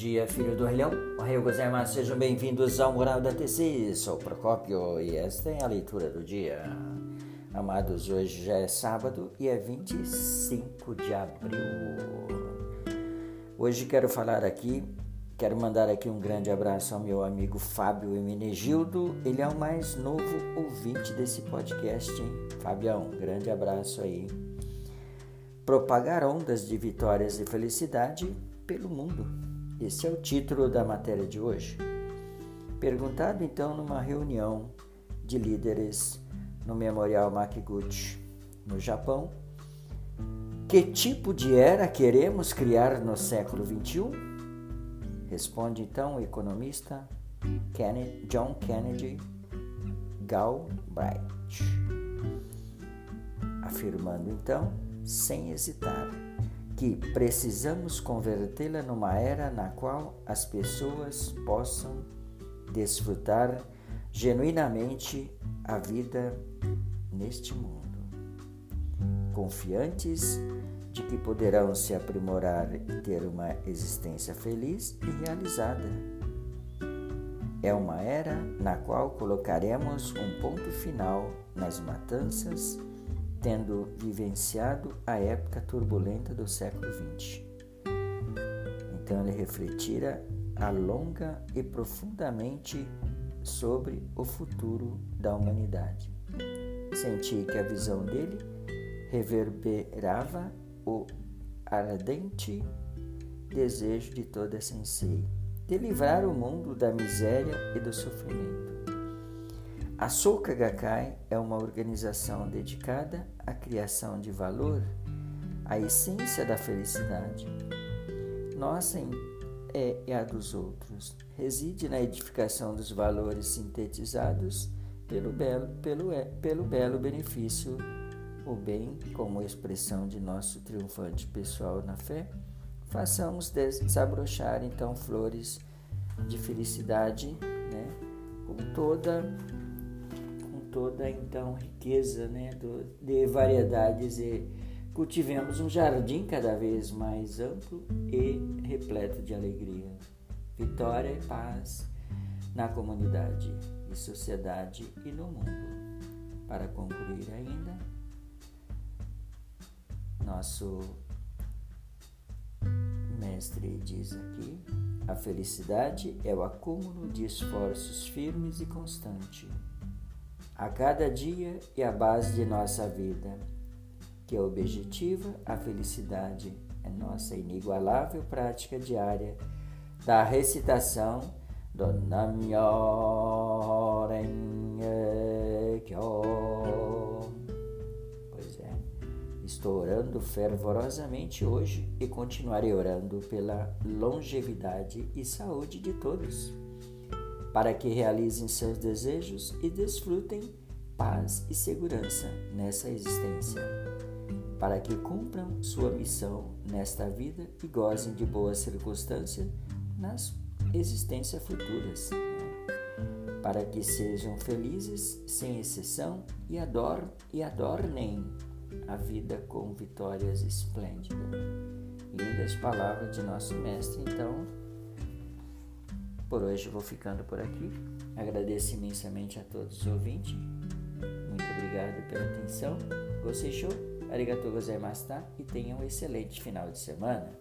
dia, filho do Rei Ohayou gozaimasu, sejam bem-vindos ao Moral da TC. Sou Procópio e esta é a leitura do dia. Amados, hoje já é sábado e é 25 de abril. Hoje quero falar aqui, quero mandar aqui um grande abraço ao meu amigo Fábio Eminegildo. Ele é o mais novo ouvinte desse podcast, hein? Fabião, grande abraço aí. Propagar ondas de vitórias e felicidade pelo mundo. Esse é o título da matéria de hoje. Perguntado então numa reunião de líderes no Memorial Makiguchi, no Japão, que tipo de era queremos criar no século XXI? Responde então o economista Kennedy, John Kennedy Galbraith, afirmando então, sem hesitar, que precisamos convertê-la numa era na qual as pessoas possam desfrutar genuinamente a vida neste mundo, confiantes de que poderão se aprimorar e ter uma existência feliz e realizada. É uma era na qual colocaremos um ponto final nas matanças tendo vivenciado a época turbulenta do século XX. Então ele refletira a longa e profundamente sobre o futuro da humanidade. Senti que a visão dele reverberava o ardente desejo de toda sensei de livrar o mundo da miséria e do sofrimento. A Soka Gakkai é uma organização dedicada à criação de valor, à essência da felicidade. Nossa é, a dos outros. Reside na edificação dos valores sintetizados pelo belo, pelo, é, pelo belo benefício, o bem como expressão de nosso triunfante pessoal na fé. Façamos desabrochar então flores de felicidade, né, com toda toda então riqueza né, do, de variedades e cultivemos um jardim cada vez mais amplo e repleto de alegria, vitória e paz na comunidade e sociedade e no mundo. Para concluir ainda, nosso mestre diz aqui: a felicidade é o acúmulo de esforços firmes e constantes a cada dia e a base de nossa vida, que é objetiva, a felicidade é nossa inigualável prática diária da recitação do Namyo Pois é, estou orando fervorosamente hoje e continuarei orando pela longevidade e saúde de todos para que realizem seus desejos e desfrutem paz e segurança nessa existência, para que cumpram sua missão nesta vida e gozem de boas circunstâncias nas existências futuras, para que sejam felizes sem exceção e, e adornem a vida com vitórias esplêndidas. Lindas palavras de nosso Mestre, então por hoje vou ficando por aqui. Agradeço imensamente a todos os ouvintes. Muito obrigado pela atenção. Gostei show? Arigatou gozaimashita e tenham um excelente final de semana.